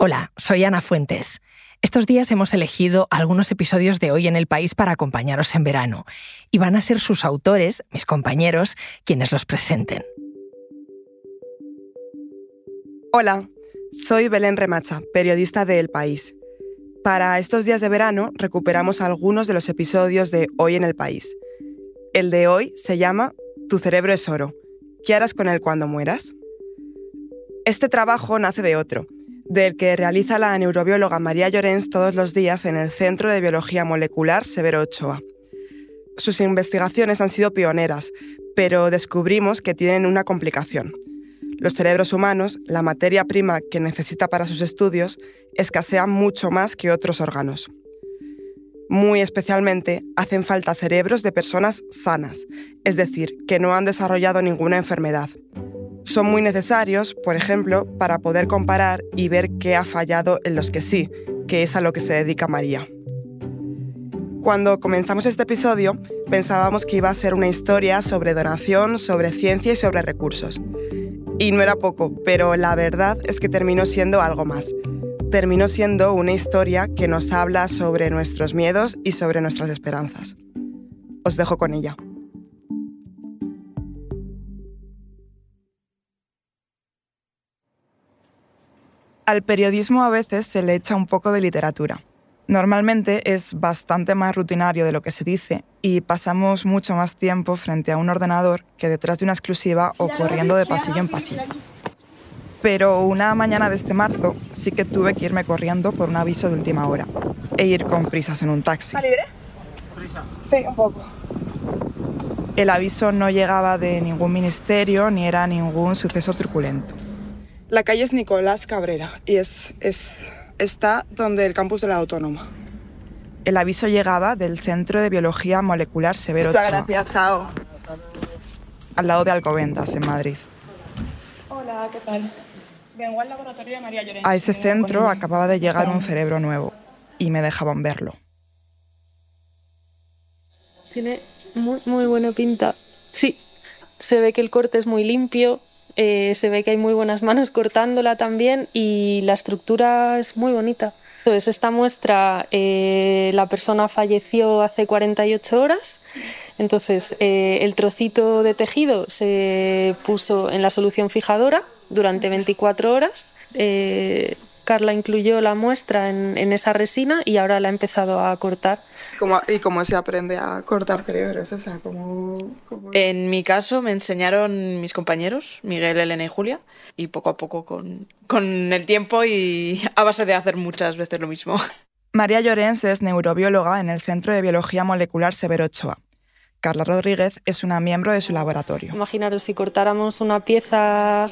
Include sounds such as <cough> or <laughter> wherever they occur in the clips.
Hola, soy Ana Fuentes. Estos días hemos elegido algunos episodios de Hoy en el País para acompañaros en verano, y van a ser sus autores, mis compañeros, quienes los presenten. Hola, soy Belén Remacha, periodista de El País. Para estos días de verano recuperamos algunos de los episodios de Hoy en el País. El de hoy se llama Tu cerebro es oro. ¿Qué harás con él cuando mueras? Este trabajo nace de otro, del que realiza la neurobióloga María Llorens todos los días en el Centro de Biología Molecular Severo Ochoa. Sus investigaciones han sido pioneras, pero descubrimos que tienen una complicación. Los cerebros humanos, la materia prima que necesita para sus estudios, escasean mucho más que otros órganos. Muy especialmente hacen falta cerebros de personas sanas, es decir, que no han desarrollado ninguna enfermedad son muy necesarios, por ejemplo, para poder comparar y ver qué ha fallado en los que sí, que es a lo que se dedica María. Cuando comenzamos este episodio, pensábamos que iba a ser una historia sobre donación, sobre ciencia y sobre recursos. Y no era poco, pero la verdad es que terminó siendo algo más. Terminó siendo una historia que nos habla sobre nuestros miedos y sobre nuestras esperanzas. Os dejo con ella. Al periodismo a veces se le echa un poco de literatura. Normalmente es bastante más rutinario de lo que se dice y pasamos mucho más tiempo frente a un ordenador que detrás de una exclusiva o corriendo de pasillo en pasillo. Pero una mañana de este marzo sí que tuve que irme corriendo por un aviso de última hora e ir con prisas en un taxi. ¿Está libre? ¿Prisa? Sí, un poco. El aviso no llegaba de ningún ministerio ni era ningún suceso truculento. La calle es Nicolás Cabrera y es, es, está donde el campus de la Autónoma. El aviso llegaba del Centro de Biología Molecular Severo Muchas gracias, chao. Al lado de Alcobendas, en Madrid. Hola, ¿qué tal? Vengo al laboratorio de María Llorens. A ese centro acababa de llegar un cerebro nuevo y me dejaban verlo. Tiene muy, muy buena pinta. Sí, se ve que el corte es muy limpio, eh, se ve que hay muy buenas manos cortándola también y la estructura es muy bonita. Entonces, esta muestra, eh, la persona falleció hace 48 horas, entonces eh, el trocito de tejido se puso en la solución fijadora durante 24 horas. Carla incluyó la muestra en, esa resina y ahora la ha empezado a cortar. ¿Y cómo se aprende a cortar cerebros? O sea, En mi caso me enseñaron mis compañeros, Miguel, Elena y Julia, y poco a poco con, con el tiempo y a base de hacer muchas veces lo mismo. <laughs> María Llorens es neurobióloga en el Centro de Biología Molecular Severo Ochoa. Carla Rodríguez es una miembro de su laboratorio. Imaginaros si cortáramos una pieza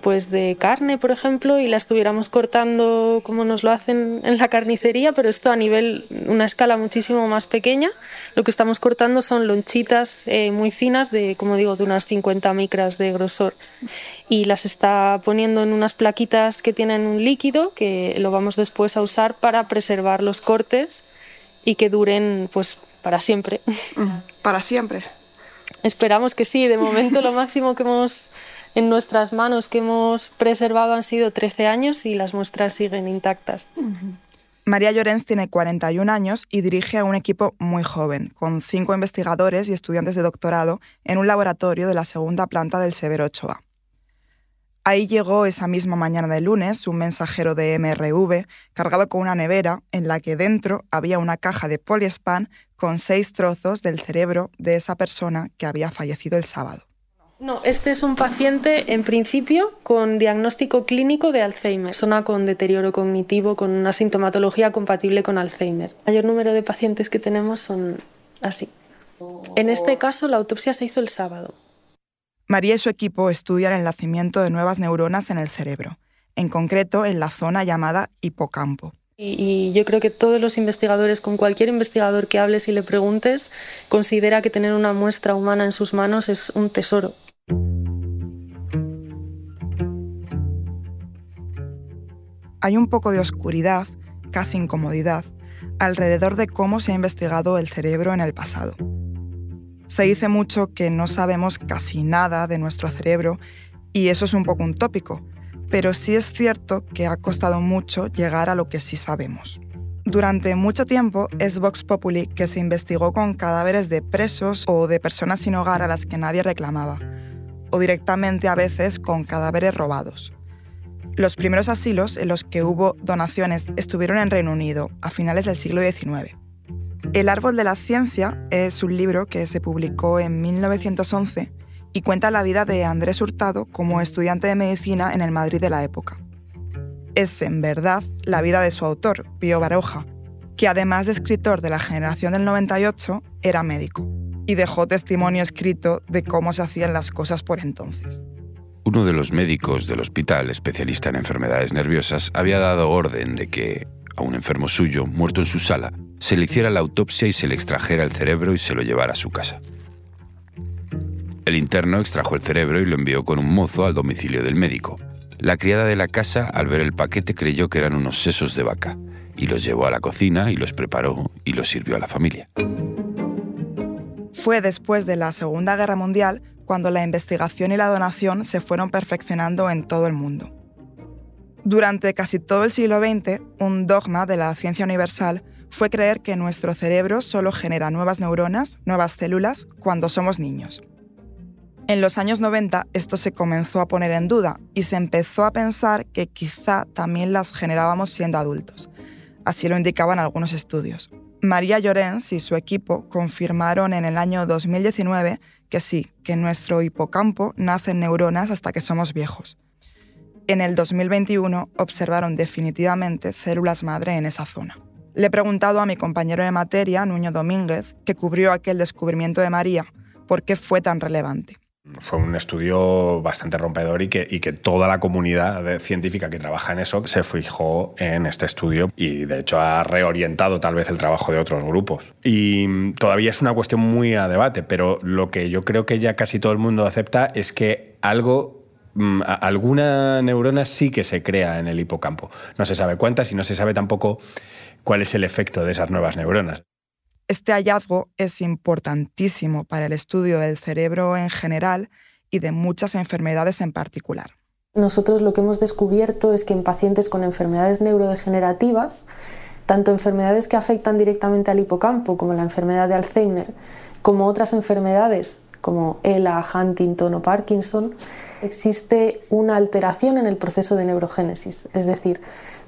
pues de carne, por ejemplo, y la estuviéramos cortando como nos lo hacen en la carnicería, pero esto a nivel, una escala muchísimo más pequeña. Lo que estamos cortando son lonchitas eh, muy finas, de, como digo, de unas 50 micras de grosor. Y las está poniendo en unas plaquitas que tienen un líquido que lo vamos después a usar para preservar los cortes y que duren pues para siempre. Para siempre. Esperamos que sí. De momento lo máximo que hemos en nuestras manos que hemos preservado han sido 13 años y las muestras siguen intactas. María Llorens tiene 41 años y dirige a un equipo muy joven, con cinco investigadores y estudiantes de doctorado en un laboratorio de la segunda planta del Severo Ochoa. Ahí llegó esa misma mañana de lunes un mensajero de MRV cargado con una nevera en la que dentro había una caja de poliespan con seis trozos del cerebro de esa persona que había fallecido el sábado. No, este es un paciente en principio con diagnóstico clínico de Alzheimer, zona con deterioro cognitivo, con una sintomatología compatible con Alzheimer. El mayor número de pacientes que tenemos son así. En este caso, la autopsia se hizo el sábado. María y su equipo estudian el nacimiento de nuevas neuronas en el cerebro, en concreto en la zona llamada hipocampo. Y, yo creo que todos los investigadores, con cualquier investigador que hables y le preguntes, considera que tener una muestra humana en sus manos es un tesoro. Hay un poco de oscuridad, casi incomodidad, alrededor de cómo se ha investigado el cerebro en el pasado. Se dice mucho que no sabemos casi nada de nuestro cerebro y eso es un poco un tópico, pero sí es cierto que ha costado mucho llegar a lo que sí sabemos. Durante mucho tiempo es Vox Populi que se investigó con cadáveres de presos o de personas sin hogar a las que nadie reclamaba, o directamente a veces con cadáveres robados. Los primeros asilos en los que hubo donaciones estuvieron en Reino Unido a finales del siglo XIX. El Árbol de la Ciencia es un libro que se publicó en 1911 y cuenta la vida de Andrés Hurtado como estudiante de medicina en el Madrid de la época es en verdad la vida de su autor, Pío Baroja, que además de escritor de la generación del 98, era médico y dejó testimonio escrito de cómo se hacían las cosas por entonces. Uno de los médicos del hospital, especialista en enfermedades nerviosas, había dado orden de que a un enfermo suyo, muerto en su sala, se le hiciera la autopsia y se le extrajera el cerebro y se lo llevara a su casa. El interno extrajo el cerebro y lo envió con un mozo al domicilio del médico, la criada de la casa, al ver el paquete, creyó que eran unos sesos de vaca y los llevó a la cocina y los preparó y los sirvió a la familia. Fue después de la Segunda Guerra Mundial cuando la investigación y la donación se fueron perfeccionando en todo el mundo. Durante casi todo el siglo XX, un dogma de la ciencia universal fue creer que nuestro cerebro solo genera nuevas neuronas, nuevas células, cuando somos niños. En los años 90 esto se comenzó a poner en duda y se empezó a pensar que quizá también las generábamos siendo adultos. Así lo indicaban algunos estudios. María Llorens y su equipo confirmaron en el año 2019 que sí, que en nuestro hipocampo nacen neuronas hasta que somos viejos. En el 2021 observaron definitivamente células madre en esa zona. Le he preguntado a mi compañero de materia, Nuño Domínguez, que cubrió aquel descubrimiento de María, por qué fue tan relevante. Fue un estudio bastante rompedor y que, toda la comunidad científica que trabaja en eso se fijó en este estudio y de hecho ha reorientado tal vez el trabajo de otros grupos. Y todavía es una cuestión muy a debate, pero lo que yo creo que ya casi todo el mundo acepta es que algo mm, alguna neurona sí que se crea en el hipocampo. No se sabe cuántas y no se sabe tampoco cuál es el efecto de esas nuevas neuronas. Este hallazgo es importantísimo para el estudio del cerebro en general y de muchas enfermedades en particular. Nosotros lo que hemos descubierto es que en pacientes con enfermedades neurodegenerativas, tanto enfermedades que afectan directamente al hipocampo, como la enfermedad de Alzheimer, como otras enfermedades como ELA, Huntington o Parkinson, existe una alteración en el proceso de neurogénesis. Es decir,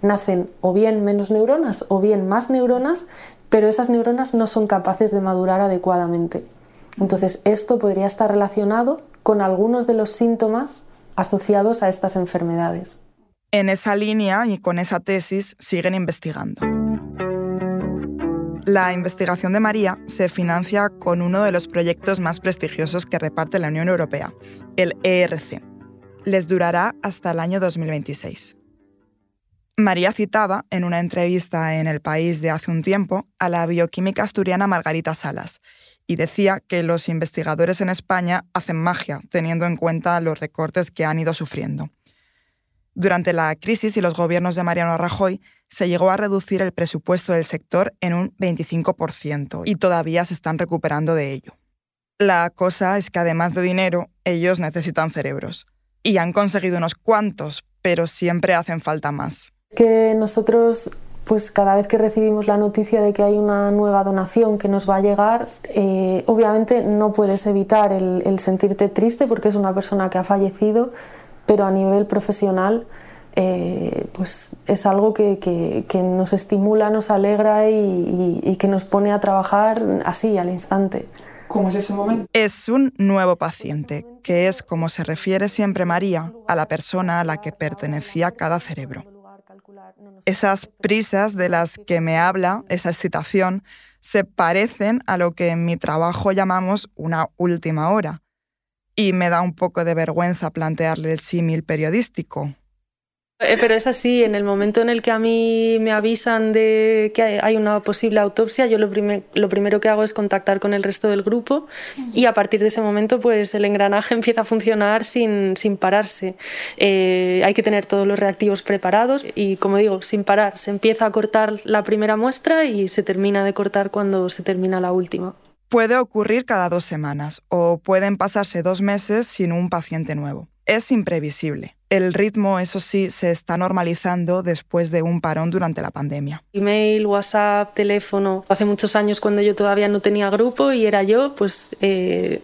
nacen o bien menos neuronas o bien más neuronas, pero esas neuronas no son capaces de madurar adecuadamente. Entonces, esto podría estar relacionado con algunos de los síntomas asociados a estas enfermedades. En esa línea y con esa tesis siguen investigando. La investigación de María se financia con uno de los proyectos más prestigiosos que reparte la Unión Europea, el ERC. Les durará hasta el año 2026. María citaba en una entrevista en El País de hace un tiempo a la bioquímica asturiana Margarita Salas y decía que los investigadores en España hacen magia teniendo en cuenta los recortes que han ido sufriendo. Durante la crisis y los gobiernos de Mariano Rajoy se llegó a reducir el presupuesto del sector en un 25% y todavía se están recuperando de ello. La cosa es que además de dinero, ellos necesitan cerebros. Y han conseguido unos cuantos, pero siempre hacen falta más que nosotros pues cada vez que recibimos la noticia de que hay una nueva donación que nos va a llegar, eh, obviamente no puedes evitar el, sentirte triste porque es una persona que ha fallecido, pero a nivel profesional eh, pues es algo que, nos estimula, nos alegra y, y, que nos pone a trabajar así, al instante. ¿Cómo es ese momento? Es un nuevo paciente, que es como se refiere siempre María a la persona a la que pertenecía cada cerebro. Esas prisas de las que me habla, esa excitación, se parecen a lo que en mi trabajo llamamos una última hora. Y me da un poco de vergüenza plantearle el símil periodístico, pero es así, en el momento en el que a mí me avisan de que hay una posible autopsia, yo lo, lo, primero que hago es contactar con el resto del grupo y a partir de ese momento pues el engranaje <laughs> empieza a funcionar sin, sin pararse. Eh, hay que tener todos los reactivos preparados y como digo, sin parar. Se empieza a cortar la primera muestra y se termina de cortar cuando se termina la última. Puede ocurrir cada dos semanas o pueden pasarse dos meses sin un paciente nuevo. Es imprevisible El ritmo, eso sí, se está normalizando después de un parón durante la pandemia. Email, WhatsApp, teléfono. Hace muchos años cuando yo todavía no tenía grupo y era yo, pues eh,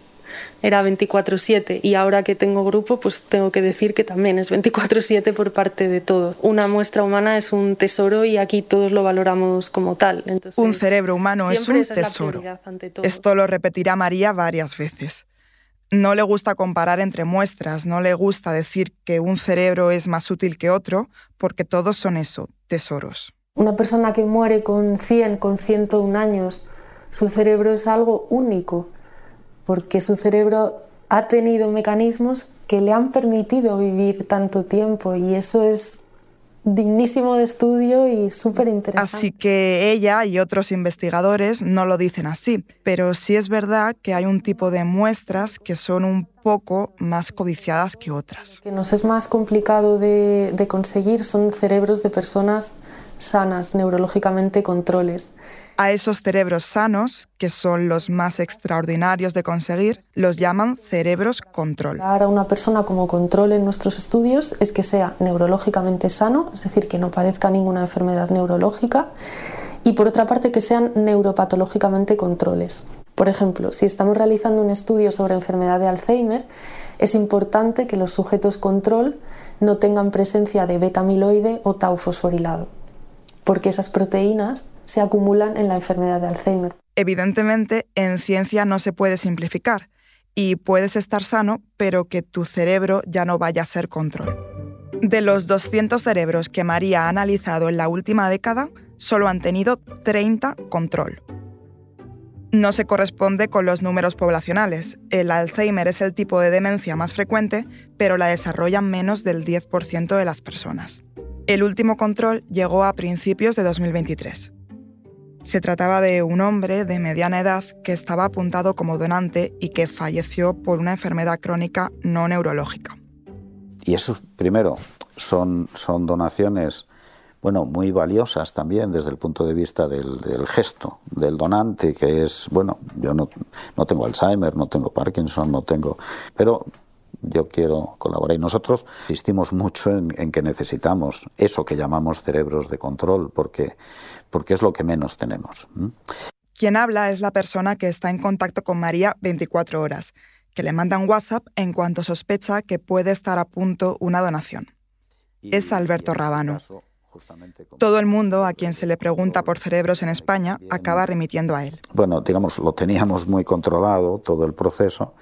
era 24/7 y ahora que tengo grupo, pues tengo que decir que también es 24/7 por parte de todos. Una muestra humana es un tesoro y aquí todos lo valoramos como tal. un cerebro humano es un tesoro. Esto lo repetirá María varias veces. No le gusta comparar entre muestras, no le gusta decir que un cerebro es más útil que otro, porque todos son eso, tesoros. Una persona que muere con 100, con 101 años, su cerebro es algo único, porque su cerebro ha tenido mecanismos que le han permitido vivir tanto tiempo y eso es dignísimo de estudio y súper interesante. Así que ella y otros investigadores no lo dicen así, pero sí es verdad que hay un tipo de muestras que son un poco más codiciadas que otras. Lo que nos es más complicado de, de conseguir son cerebros de personas sanas, neurológicamente controles. A esos cerebros sanos, que son los más extraordinarios de conseguir, los llaman cerebros control. Ahora una persona como control en nuestros estudios es que sea neurológicamente sano, es decir, que no padezca ninguna enfermedad neurológica, y por otra parte que sean neuropatológicamente controles. Por ejemplo, si estamos realizando un estudio sobre enfermedad de Alzheimer, es importante que los sujetos control no tengan presencia de beta-amiloide o tau fosforilado, porque esas proteínas se acumulan en la enfermedad de Alzheimer. Evidentemente, en ciencia no se puede simplificar y puedes estar sano, pero que tu cerebro ya no vaya a ser control. De los 200 cerebros que María ha analizado en la última década, solo han tenido 30 control. No se corresponde con los números poblacionales. El Alzheimer es el tipo de demencia más frecuente, pero la desarrollan menos del 10% de las personas. El último control llegó a principios de 2023. Se trataba de un hombre de mediana edad que estaba apuntado como donante y que falleció por una enfermedad crónica no neurológica. Y eso, primero, son, son donaciones bueno, muy valiosas también desde el punto de vista del, gesto del donante, que es, bueno, yo no, no tengo Alzheimer, no tengo Parkinson, no tengo, pero yo quiero colaborar. Y nosotros insistimos mucho en, que necesitamos eso que llamamos cerebros de control, porque, porque es lo que menos tenemos. Quien habla es la persona que está en contacto con María 24 horas, que le manda un WhatsApp en cuanto sospecha que puede estar a punto una donación. es Alberto este Rabano. Todo el mundo a quien se le pregunta por cerebros en España acaba remitiendo a él. Bueno, digamos, lo teníamos muy controlado todo el proceso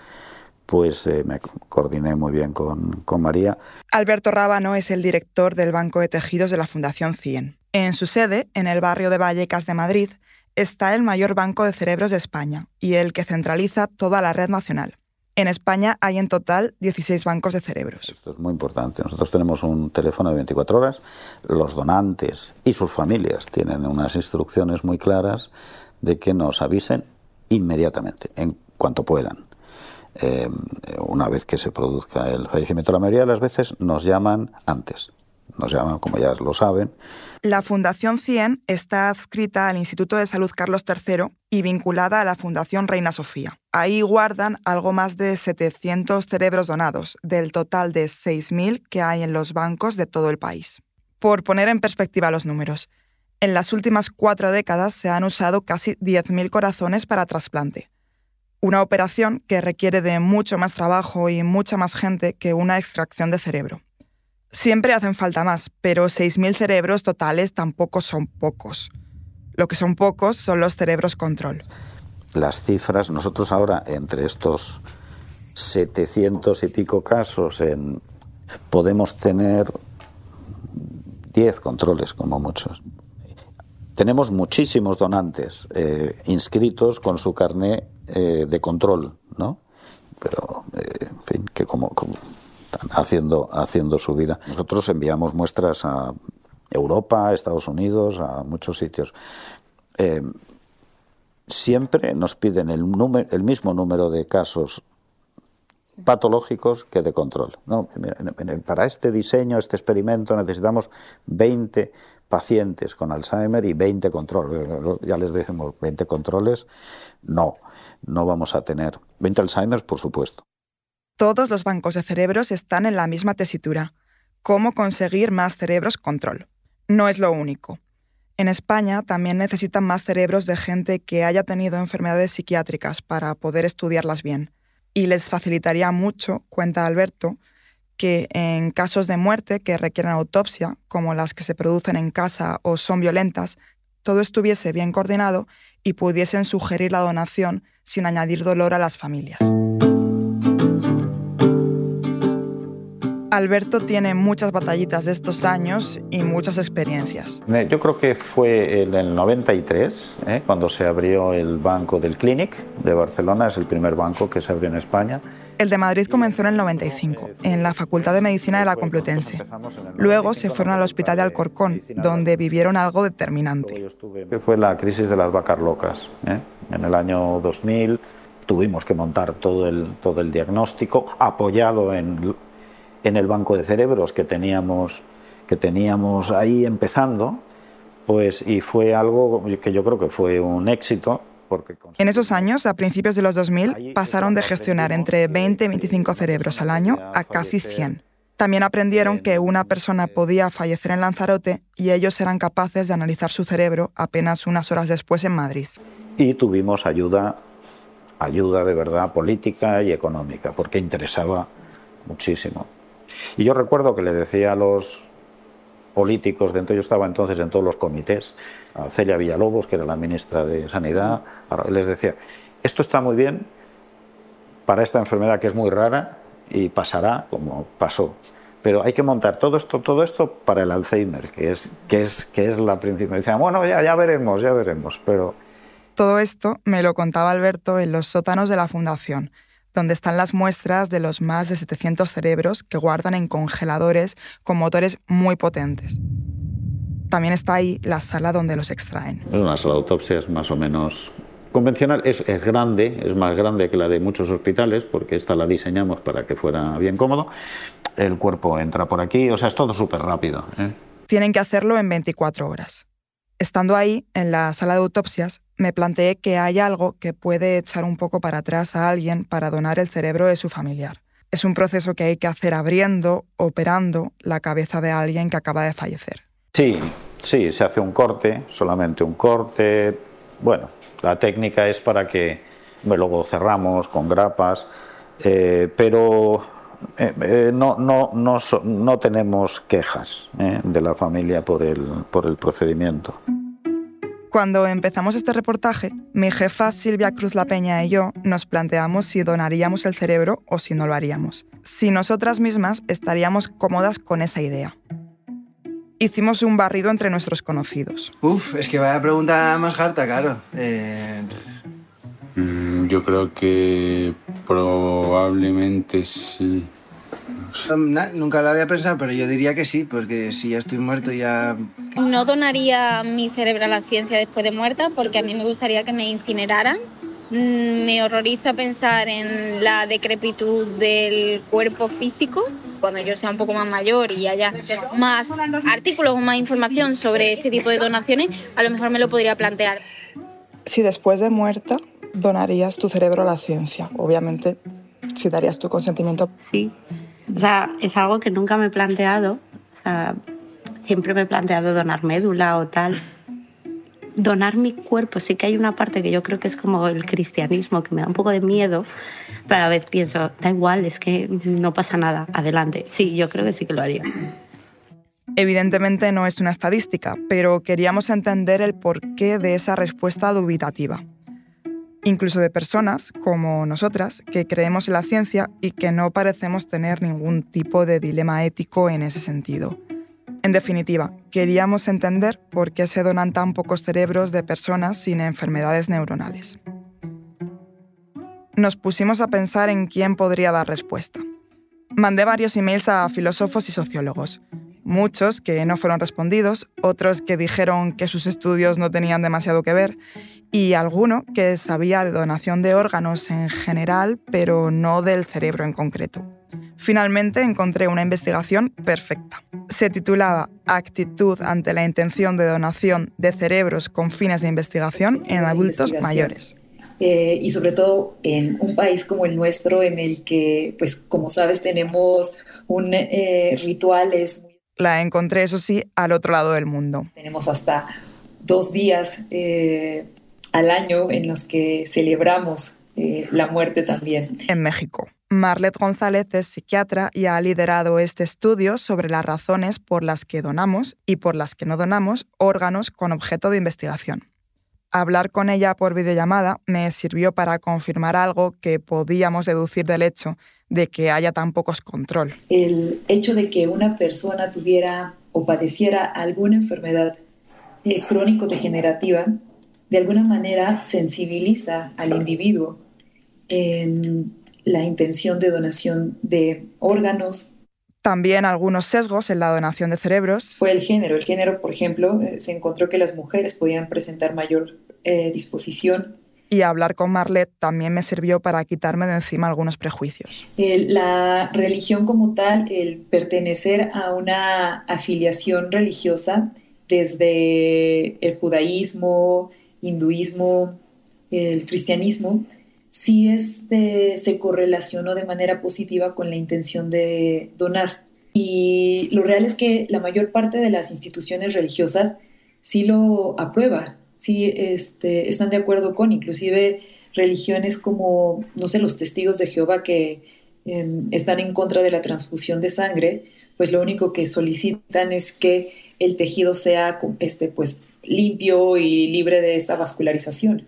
pues eh, me coordiné muy bien con, con, María. Alberto Rábano es el director del Banco de Tejidos de la Fundación CIEN. En su sede, en el barrio de Vallecas de Madrid, está el mayor banco de cerebros de España y el que centraliza toda la red nacional. En España hay en total 16 bancos de cerebros. Esto es muy importante. Nosotros tenemos un teléfono de 24 horas. Los donantes y sus familias tienen unas instrucciones muy claras de que nos avisen inmediatamente, en cuanto puedan. Eh, una vez que se produzca el fallecimiento. La mayoría de las veces nos llaman antes, nos llaman, como ya lo saben. La Fundación 100 está adscrita al Instituto de Salud Carlos III y vinculada a la Fundación Reina Sofía. Ahí guardan algo más de 700 cerebros donados, del total de 6.000 que hay en los bancos de todo el país. Por poner en perspectiva los números, en las últimas cuatro décadas se han usado casi 10.000 corazones para trasplante una operación que requiere de mucho más trabajo y mucha más gente que una extracción de cerebro. Siempre hacen falta más, pero 6.000 cerebros totales tampoco son pocos. Lo que son pocos son los cerebros control. Las cifras, nosotros ahora entre estos 700 y pico casos en, podemos tener 10 controles como muchos. Tenemos muchísimos donantes eh, inscritos con su carné eh, de control, ¿no? Pero, eh, en fin, que como, están haciendo, haciendo su vida. Nosotros enviamos muestras a Europa, a Estados Unidos, a muchos sitios. siempre nos piden el, número, el mismo número de casos patológicos que de control. ¿no? Para este diseño, este experimento, necesitamos 20 pacientes con Alzheimer y 20 controles. Ya les decimos 20 controles. No, no vamos a tener. 20 Alzheimer, por supuesto. Todos los bancos de cerebros están en la misma tesitura. cómo conseguir más cerebros control. No es lo único. En España también necesitan más cerebros de gente que haya tenido enfermedades psiquiátricas para poder estudiarlas bien. Y les facilitaría mucho, cuenta Alberto, que en casos de muerte que requieren autopsia, como las que se producen en casa o son violentas, todo estuviese bien coordinado y pudiesen sugerir la donación sin añadir dolor a las familias. Alberto tiene muchas batallitas de estos años y muchas experiencias. Eh, yo creo que fue en el 93, ¿eh? cuando se abrió el banco del Clinic de Barcelona, es el primer banco que se abrió en España. El de Madrid comenzó en el 95, en la Facultad de Medicina de la Complutense. Luego se fueron al Hospital de Alcorcón, donde vivieron algo determinante. Fue la crisis de las vacas locas. ¿eh? En el año 2000 tuvimos que montar todo el, todo el diagnóstico apoyado en en el banco de cerebros que teníamos, que teníamos ahí empezando, pues, y fue algo que yo creo que fue un éxito. En esos años, a principios de los 2000, pasaron de gestionar entre 20 y 25 cerebros al año a casi 100. También aprendieron que una persona podía fallecer en Lanzarote y ellos eran capaces de analizar su cerebro apenas unas horas después en Madrid. Y tuvimos ayuda, ayuda de verdad política y económica, porque interesaba muchísimo. Y yo recuerdo que le decía a los políticos, dentro yo estaba entonces en todos los comités, a Celia Villalobos, que era la ministra de Sanidad, les decía, esto está muy bien para esta enfermedad que es muy rara y pasará como pasó. Pero hay que montar todo esto, todo esto para el Alzheimer, que es, que es, que es la principal. Decían, bueno, ya, ya veremos, ya veremos. Pero... Todo esto me lo contaba Alberto en los sótanos de la Fundación, donde están las muestras de los más de 700 cerebros que guardan en congeladores con motores muy potentes. También está ahí la sala donde los extraen. Una sala de autopsia es más o menos convencional, es, grande, es más grande que la de muchos hospitales, porque esta la diseñamos para que fuera bien cómodo. El cuerpo entra por aquí, o sea, es todo súper rápido. ¿eh? Tienen que hacerlo en 24 horas. Estando ahí, en la sala de autopsias, me planteé que hay algo que puede echar un poco para atrás a alguien para donar el cerebro de su familiar. Es un proceso que hay que hacer abriendo, operando la cabeza de alguien que acaba de fallecer. Sí, sí, se hace un corte, solamente un corte. Bueno, la técnica es para que luego cerramos con grapas, eh, pero eh, eh, no, no, no, no, tenemos quejas de la familia por el, por el procedimiento. Cuando empezamos este reportaje, mi jefa Silvia Cruz La Peña y yo nos planteamos si donaríamos el cerebro o si no lo haríamos. Si nosotras mismas estaríamos cómodas con esa idea. Hicimos un barrido entre nuestros conocidos. Uf, es que vaya pregunta más harta, claro. Mm, yo creo que probablemente sí. nunca lo había pensado, pero yo diría que sí, porque si ya estoy muerto ya... No donaría mi cerebro a la ciencia después de muerta, porque a mí me gustaría que me incineraran. Mm, me horroriza pensar en la decrepitud del cuerpo físico. Cuando yo sea un poco más mayor y haya más artículos o más información sobre este tipo de donaciones, a lo mejor me lo podría plantear. Si después de muerta donarías tu cerebro a la ciencia, obviamente si darías tu consentimiento. Sí, o sea, es algo que nunca me he planteado. O sea, siempre me he planteado donar médula o tal. Donar mi cuerpo, sí que hay una parte que yo creo que es como el cristianismo, que me da un poco de miedo, pero a la vez pienso, da igual, es que no pasa nada, adelante. Sí, yo creo que sí que lo haría. Evidentemente no es una estadística, pero queríamos entender el porqué de esa respuesta dubitativa incluso de personas como nosotras que creemos en la ciencia y que no parecemos tener ningún tipo de dilema ético en ese sentido. En definitiva, queríamos entender por qué se donan tan pocos cerebros de personas sin enfermedades neuronales. Nos pusimos a pensar en quién podría dar respuesta. Mandé varios emails a filósofos y sociólogos, muchos que no fueron respondidos, otros que dijeron que sus estudios no tenían demasiado que ver y alguno que sabía de donación de órganos en general, pero no del cerebro en concreto. Finalmente encontré una investigación perfecta. Se titulaba Actitud ante la intención de donación de cerebros con fines de investigación en adultos mayores. eh, y sobre todo en un país como el nuestro en el que, pues como sabes, tenemos un eh, rituales. La encontré, eso sí, al otro lado del mundo. Tenemos hasta dos días eh, al año en los que celebramos eh, la muerte también. En México. Marlet González es psiquiatra y ha liderado este estudio sobre las razones por las que donamos y por las que no donamos órganos con objeto de investigación. Hablar con ella por videollamada me sirvió para confirmar algo que podíamos deducir del hecho de que haya tan pocos control. El hecho de que una persona tuviera o padeciera alguna enfermedad eh, crónico-degenerativa, de alguna manera sensibiliza al individuo en la intención de donación de órganos. También algunos sesgos en la donación de cerebros. Fue el género. El género, por ejemplo, eh, se encontró que las mujeres podían presentar mayor eh, disposición y hablar con Marlet también me sirvió para quitarme de encima algunos prejuicios. la religión como tal, el pertenecer a una afiliación religiosa desde el judaísmo, hinduismo, el cristianismo, sí este, se correlacionó de manera positiva con la intención de donar. Y lo real es que la mayor parte de las instituciones religiosas sí lo aprueba, sí este, están de acuerdo con, inclusive religiones como, no sé, los testigos de Jehová que em, están en contra de la transfusión de sangre, pues lo único que solicitan es que el tejido sea este, pues, limpio y libre de esta vascularización.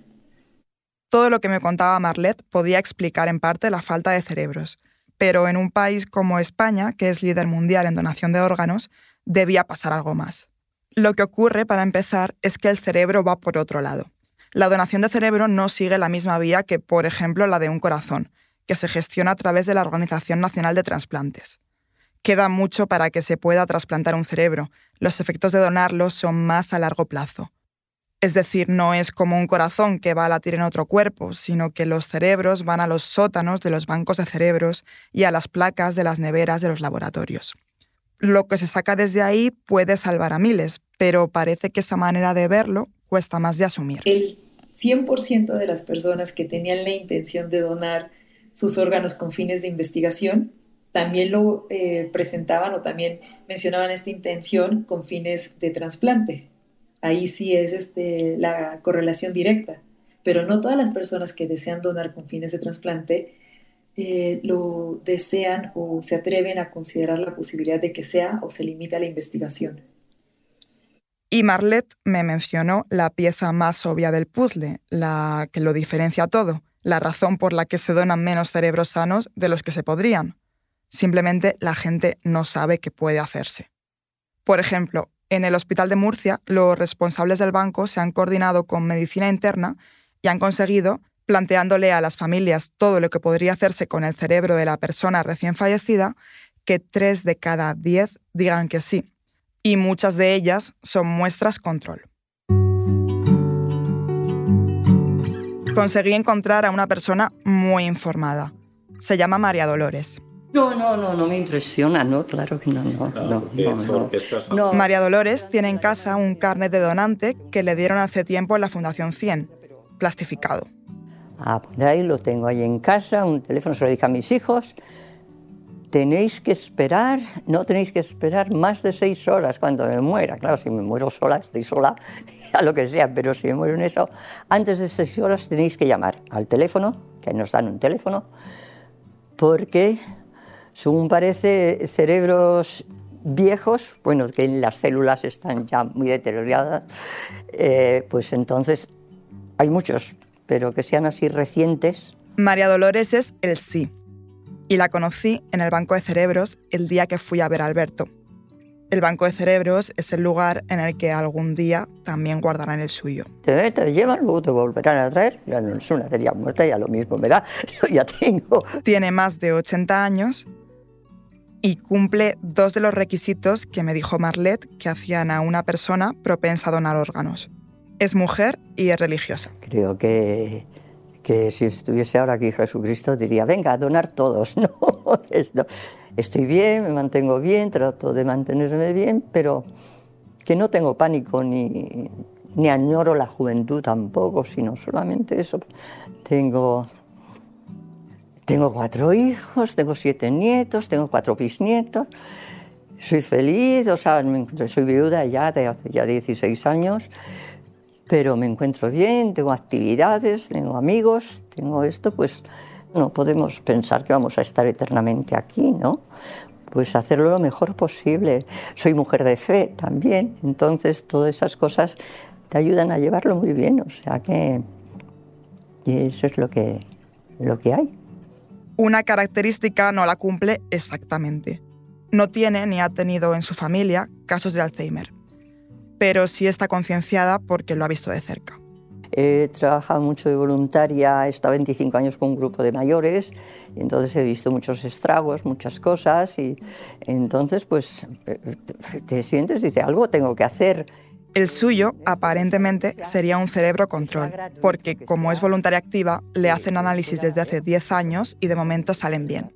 Todo lo que me contaba Marlet podía explicar en parte la falta de cerebros, pero en un país como España, que es líder mundial en donación de órganos, debía pasar algo más. Lo que ocurre, para empezar, es que el cerebro va por otro lado. La donación de cerebro no sigue la misma vía que, por ejemplo, la de un corazón, que se gestiona a través de la Organización Nacional de Transplantes. Queda mucho para que se pueda trasplantar un cerebro. Los efectos de donarlo son más a largo plazo. Es decir, no es como un corazón que va a latir en otro cuerpo, sino que los cerebros van a los sótanos de los bancos de cerebros y a las placas de las neveras de los laboratorios. Lo que se saca desde ahí puede salvar a miles, pero parece que esa manera de verlo cuesta más de asumir. El 100% de las personas que tenían la intención de donar sus órganos con fines de investigación también lo eh, presentaban o también mencionaban esta intención con fines de trasplante. Ahí sí es este, la correlación directa, pero no todas las personas que desean donar con fines de trasplante eh, lo desean o se atreven a considerar la posibilidad de que sea o se limite a la investigación. Y Marlet me mencionó la pieza más obvia del puzzle, la que lo diferencia todo, la razón por la que se donan menos cerebros sanos de los que se podrían. Simplemente la gente no sabe qué puede hacerse. Por ejemplo, en el Hospital de Murcia, los responsables del banco se han coordinado con Medicina Interna y han conseguido, planteándole a las familias todo lo que podría hacerse con el cerebro de la persona recién fallecida, que tres de cada diez digan que sí. Y muchas de ellas son muestras control. Conseguí encontrar a una persona muy informada. Se llama María Dolores. No, no, no, no me impresiona, no, claro que no, no, no, no, María Dolores tiene en casa un carnet de donante que le dieron hace tiempo en la Fundación 100, plastificado. Ah, pues ahí lo tengo ahí en casa, un teléfono se lo dije a mis hijos. Tenéis que esperar, no tenéis que esperar más de seis horas cuando me muera. Claro, si me muero sola, estoy sola, <laughs> a lo que sea, pero si me muero en eso, antes de seis horas tenéis que llamar al teléfono, que nos dan un teléfono, porque según parece, cerebros viejos, bueno, que las células están ya muy deterioradas, eh, pues entonces hay muchos, pero que sean así recientes. María Dolores es el sí, y la conocí en el Banco de Cerebros el día que fui a ver a Alberto. El Banco de Cerebros es el lugar en el que algún día también guardarán el suyo. Te, te llevan, luego te volverán a traer, ya no es una sería muerta, ya lo mismo me da, <laughs> yo ya tengo. Tiene más de 80 años y cumple dos de los requisitos que me dijo Marlet que hacían a una persona propensa a donar órganos. Es mujer y es religiosa. Creo que, que si estuviese ahora aquí Jesucristo diría, venga, a donar todos. <laughs> No, estoy bien, me mantengo bien, trato de mantenerme bien, pero que no tengo pánico ni, ni añoro la juventud tampoco, sino solamente eso. Tengo, tengo cuatro hijos, tengo siete nietos, tengo cuatro bisnietos. Soy feliz, o sea, soy viuda ya de hace ya 16 años, pero me encuentro bien, tengo actividades, tengo amigos, tengo esto, pues no podemos pensar que vamos a estar eternamente aquí, ¿no? Pues hacerlo lo mejor posible. Soy mujer de fe también, entonces todas esas cosas te ayudan a llevarlo muy bien, o sea que eso es lo que, lo que hay. Una característica no la cumple exactamente. No tiene ni ha tenido en su familia casos de Alzheimer, pero sí está concienciada porque lo ha visto de cerca. He trabajado mucho de voluntaria, he estado 25 años con un grupo de mayores, y entonces he visto muchos estragos, muchas cosas, y entonces pues te sientes, dice, algo tengo que hacer. El suyo, aparentemente, sería un cerebro control, porque como es voluntaria activa, le hacen análisis desde hace 10 años y de momento salen bien.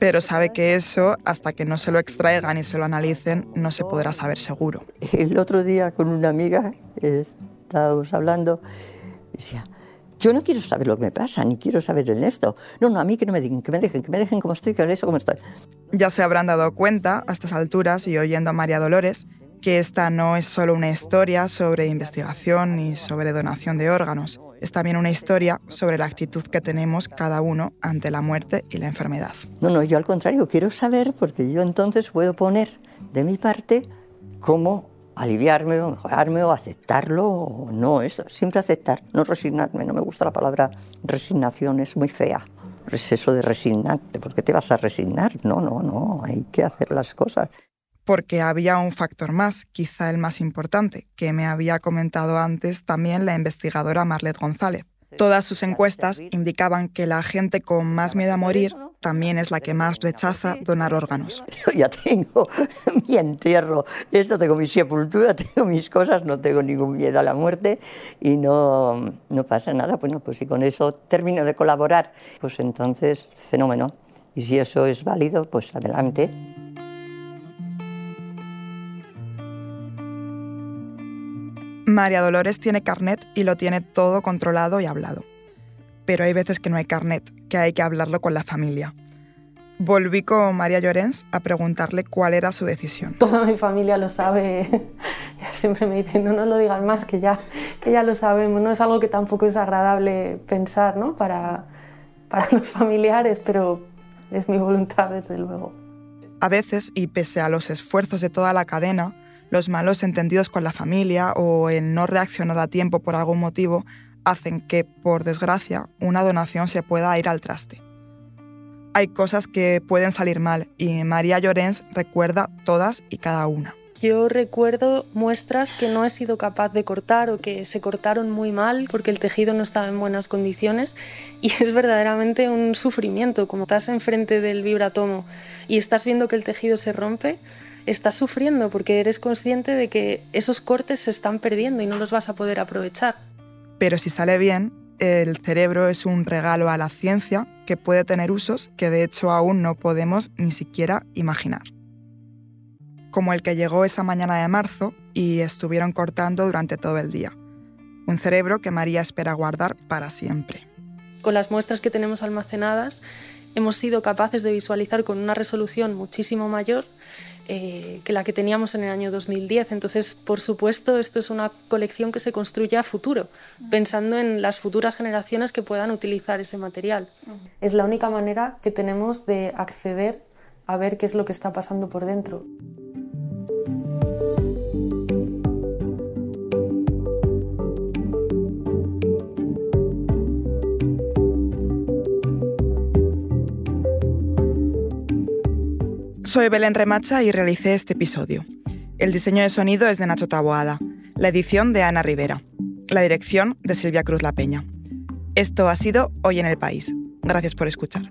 Pero sabe que eso, hasta que no se lo extraigan y se lo analicen, no se podrá saber seguro. El otro día con una amiga estábamos hablando, decía, yo no quiero saber lo que me pasa, ni quiero saber en esto. No, no, a mí que no me digan, que me dejen, que me dejen como estoy, que eso como estoy. Ya se habrán dado cuenta a estas alturas y oyendo a María Dolores que esta no es solo una historia sobre investigación y sobre donación de órganos, es también una historia sobre la actitud que tenemos cada uno ante la muerte y la enfermedad. No, no, yo al contrario, quiero saber porque yo entonces puedo poner de mi parte cómo aliviarme o mejorarme o aceptarlo o no, eso, siempre aceptar, no resignarme, no me gusta la palabra resignación, es muy fea. Es eso de resignarte, ¿por qué te vas a resignar? No, no, no, hay que hacer las cosas porque había un factor más, quizá el más importante, que me había comentado antes también la investigadora Marlet González. Todas sus encuestas indicaban que la gente con más miedo a morir también es la que más rechaza donar órganos. Yo <laughs> ya tengo <laughs> mi entierro, esto tengo mi sepultura, <laughs> tengo mis cosas, no tengo ningún miedo a la muerte y no, no pasa nada. Bueno, pues si con eso termino de colaborar, pues entonces fenómeno. Y si eso es válido, pues adelante. María Dolores tiene carnet y lo tiene todo controlado y hablado. Pero hay veces que no hay carnet, que hay que hablarlo con la familia. Volví con María Llorens a preguntarle cuál era su decisión. Toda mi familia lo sabe. <laughs> ya siempre me dicen, no, no lo digas más, que ya, que ya lo sabemos. No es algo que tampoco es agradable pensar ¿no? para, para los familiares, pero es mi voluntad, desde luego. A veces, y pese a los esfuerzos de toda la cadena, los malos entendidos con la familia o el no reaccionar a tiempo por algún motivo hacen que, por desgracia, una donación se pueda ir al traste. Hay cosas que pueden salir mal y María Llorens recuerda todas y cada una. Yo recuerdo muestras que no he sido capaz de cortar o que se cortaron muy mal porque el tejido no estaba en buenas condiciones y es verdaderamente un sufrimiento. Como estás enfrente del vibratomo y estás viendo que el tejido se rompe, estás sufriendo porque eres consciente de que esos cortes se están perdiendo y no los vas a poder aprovechar. Pero si sale bien, el cerebro es un regalo a la ciencia que puede tener usos que de hecho aún no podemos ni siquiera imaginar. Como el que llegó esa mañana de marzo y estuvieron cortando durante todo el día. Un cerebro que María espera guardar para siempre. Con las muestras que tenemos almacenadas, hemos sido capaces de visualizar con una resolución muchísimo mayor eh, que la que teníamos en el año 2010. Entonces, por supuesto, esto es una colección que se construye a futuro, pensando en las futuras generaciones que puedan utilizar ese material. Es la única manera que tenemos de acceder a ver qué es lo que está pasando por dentro. Soy Belén Remacha y realicé este episodio. El diseño de sonido es de Nacho Taboada, la edición de Ana Rivera, la dirección de Silvia Cruz La Peña. Esto ha sido Hoy en el País. Gracias por escuchar.